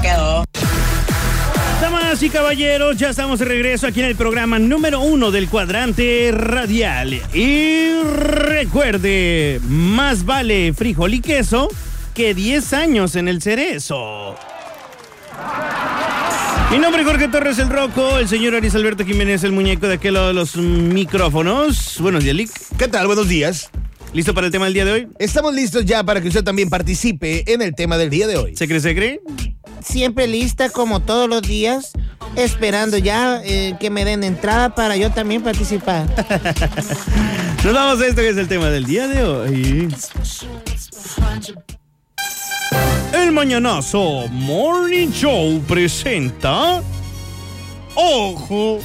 quedó. Damas y caballeros, ya estamos de regreso aquí en el programa número uno del cuadrante radial. Y recuerde, más vale frijol y queso que 10 años en el cerezo. Mi nombre es Jorge Torres el Roco, el señor Aris Alberto Jiménez, el muñeco de aquel lado de los micrófonos. Buenos días, Lick. ¿Qué tal? Buenos días. ¿Listo para el tema del día de hoy? Estamos listos ya para que usted también participe en el tema del día de hoy. ¿Se cree, se cree? Siempre lista como todos los días, esperando ya eh, que me den entrada para yo también participar. Nos vamos a esto que es el tema del día de hoy. El Mañanazo Morning Show presenta... ¡Ojo!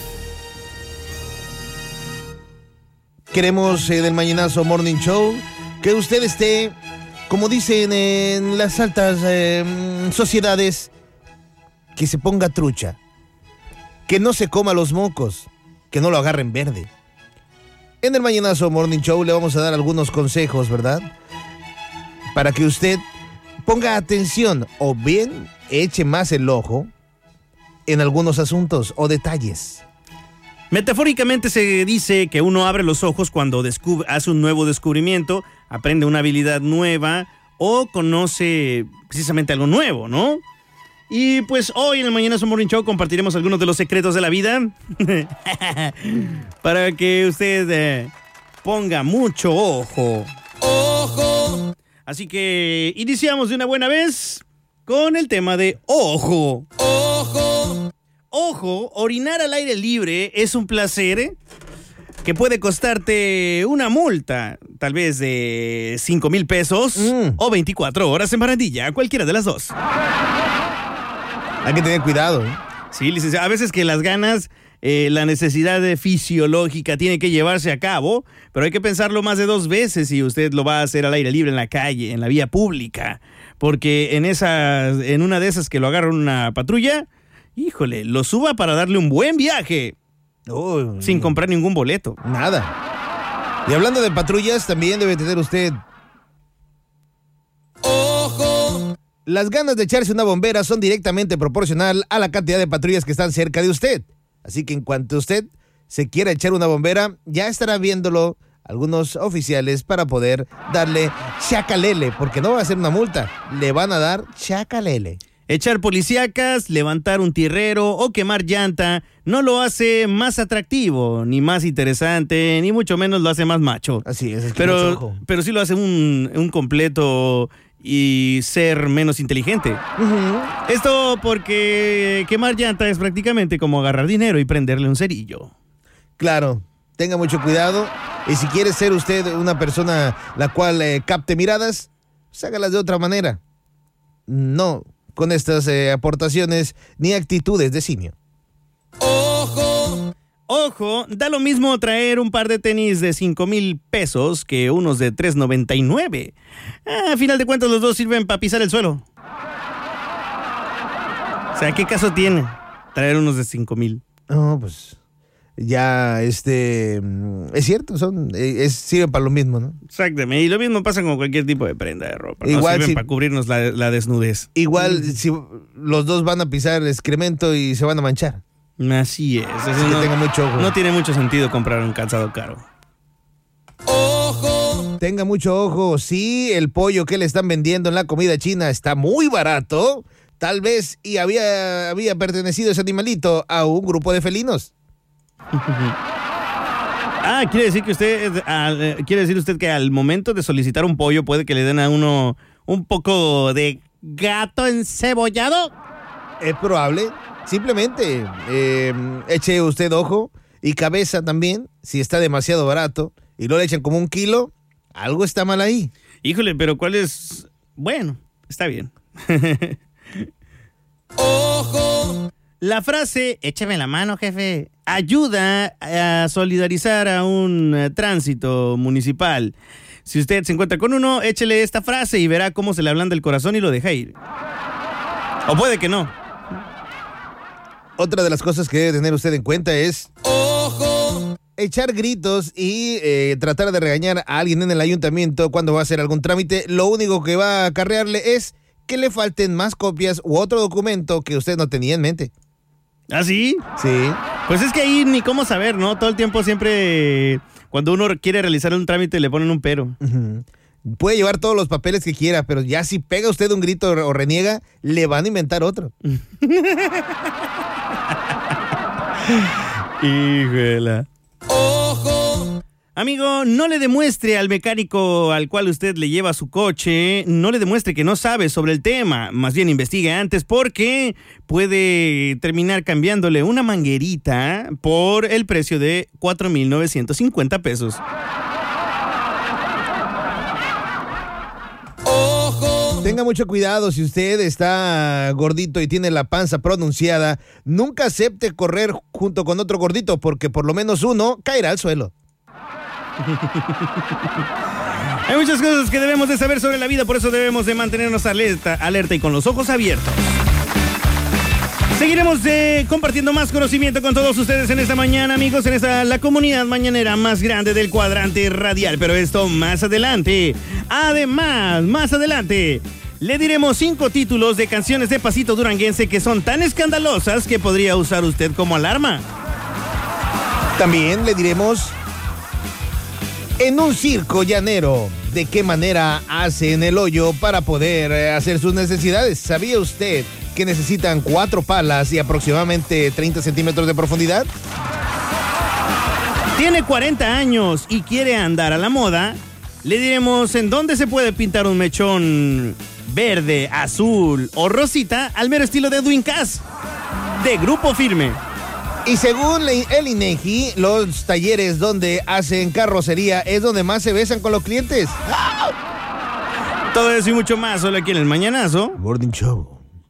Queremos en el Mañanazo Morning Show que usted esté, como dicen en las altas eh, sociedades, que se ponga trucha, que no se coma los mocos, que no lo agarren verde. En el Mañanazo Morning Show le vamos a dar algunos consejos, ¿verdad? Para que usted ponga atención o bien eche más el ojo en algunos asuntos o detalles. Metafóricamente se dice que uno abre los ojos cuando descubre, hace un nuevo descubrimiento, aprende una habilidad nueva o conoce precisamente algo nuevo, ¿no? Y pues hoy en el Mañana Morning Show compartiremos algunos de los secretos de la vida para que usted eh, ponga mucho ojo. ¡Ojo! Así que iniciamos de una buena vez con el tema de ojo. ¡Ojo! Ojo, orinar al aire libre es un placer que puede costarte una multa, tal vez de 5 mil pesos Mm. o 24 horas en barandilla, cualquiera de las dos. Hay que tener cuidado. ¿eh? Sí, licenciado, a veces que las ganas, eh, la necesidad de fisiológica tiene que llevarse a cabo, pero hay que pensarlo más de dos veces si usted lo va a hacer al aire libre en la calle, en la vía pública, porque en, esa, en una de esas que lo agarra una patrulla, híjole, lo suba para darle un buen viaje Oh, sin comprar ningún boleto. Nada. Y hablando de patrullas, también debe tener usted. ¡Ojo! Las ganas de echarse una bombera son directamente proporcional a la cantidad de patrullas que están cerca de usted. Así que en cuanto usted se quiera echar una bombera, ya estará viéndolo algunos oficiales para poder darle chacalele, porque no va a ser una multa, le van a dar chacalele. Echar policíacas, levantar un tierrero o quemar llanta no lo hace más atractivo, ni más interesante, ni mucho menos lo hace más macho. Así es, es que mucho Pero, sí lo hace un, un completo y ser menos inteligente. Esto porque quemar llanta es prácticamente como agarrar dinero y prenderle un cerillo. Claro, tenga mucho cuidado. Y si quiere ser usted una persona la cual eh, capte miradas, pues hágalas de otra manera. No con estas eh, aportaciones ni actitudes de simio. Ojo, da lo mismo traer un par de tenis de 5 mil pesos que unos de 3.99. Ah, a final de cuentas los dos sirven para pisar el suelo. O sea, ¿qué caso tiene traer unos de 5 mil? No, pues ya, este, mm, es cierto, son, eh, es, sirven para lo mismo, ¿no? Exactamente. Y lo mismo pasa con cualquier tipo de prenda de ropa. Igual no sirven si- para cubrirnos la, la desnudez. Igual si los dos van a pisar excremento y se van a manchar. Así es. Así que no, tenga mucho ojo. no tiene mucho sentido comprar un calzado caro. Tenga mucho ojo, si el pollo que le están vendiendo en la comida china está muy barato, tal vez y había, había pertenecido ese animalito a un grupo de felinos. Ah, quiere decir que usted, al- eh, quiere decir usted que al momento de solicitar un pollo puede que le den a uno un poco de gato encebollado. Es probable. Simplemente eh, eche usted ojo y cabeza también. Si está demasiado barato y lo le echan como un kilo, algo está mal ahí. Híjole, pero ¿cuál es? Bueno, está bien. La frase, échame la mano, jefe, ayuda a solidarizar a un eh, tránsito municipal. Si usted se encuentra con uno, échele esta frase y verá cómo se le ablanda el corazón y lo deja ir. O puede que no. Otra de las cosas que debe tener usted en cuenta es... Echar gritos y eh, tratar de regañar a alguien en el ayuntamiento cuando va a hacer algún trámite, lo único que va a acarrearle es que le falten más copias u otro documento que usted no tenía en mente. ¿Ah, sí? Sí. Pues es que ahí ni cómo saber, ¿no? Todo el tiempo siempre, cuando uno quiere realizar un trámite, le ponen un pero. Puede llevar todos los papeles que quiera, pero ya si pega usted un grito o reniega, le van a inventar otro. Híjole. ¡Ojo! Amigo, no le demuestre al mecánico al cual usted le lleva su coche, no le demuestre que no sabe sobre el tema, más bien investigue antes porque puede terminar cambiándole una manguerita por el precio de 4.950 pesos. Tenga mucho cuidado si usted está gordito y tiene la panza pronunciada, nunca acepte correr junto con otro gordito porque por lo menos uno caerá al suelo. Hay muchas cosas que debemos de saber sobre la vida, por eso debemos de mantenernos alerta, alerta y con los ojos abiertos. Seguiremos eh, compartiendo más conocimiento con todos ustedes en esta mañana, amigos, en esta la comunidad mañanera más grande del cuadrante radial. Pero esto más adelante. Además, más adelante. Le diremos cinco títulos de canciones de Pasito Duranguense que son tan escandalosas que podría usar usted como alarma. También le diremos en un circo llanero de qué manera hacen el hoyo para poder eh, hacer sus necesidades. ¿Sabía usted que necesitan cuatro palas y aproximadamente 30 centímetros de profundidad? Tiene 40 años y quiere andar a la moda. Le diremos en dónde se puede pintar un mechón verde, azul o rosita al mero estilo de Edwin Cass, de Grupo Firme. Y según el INEGI, los talleres donde hacen carrocería es donde más se besan con los clientes. Todo eso y mucho más solo aquí en el Mañanazo. Morning Show.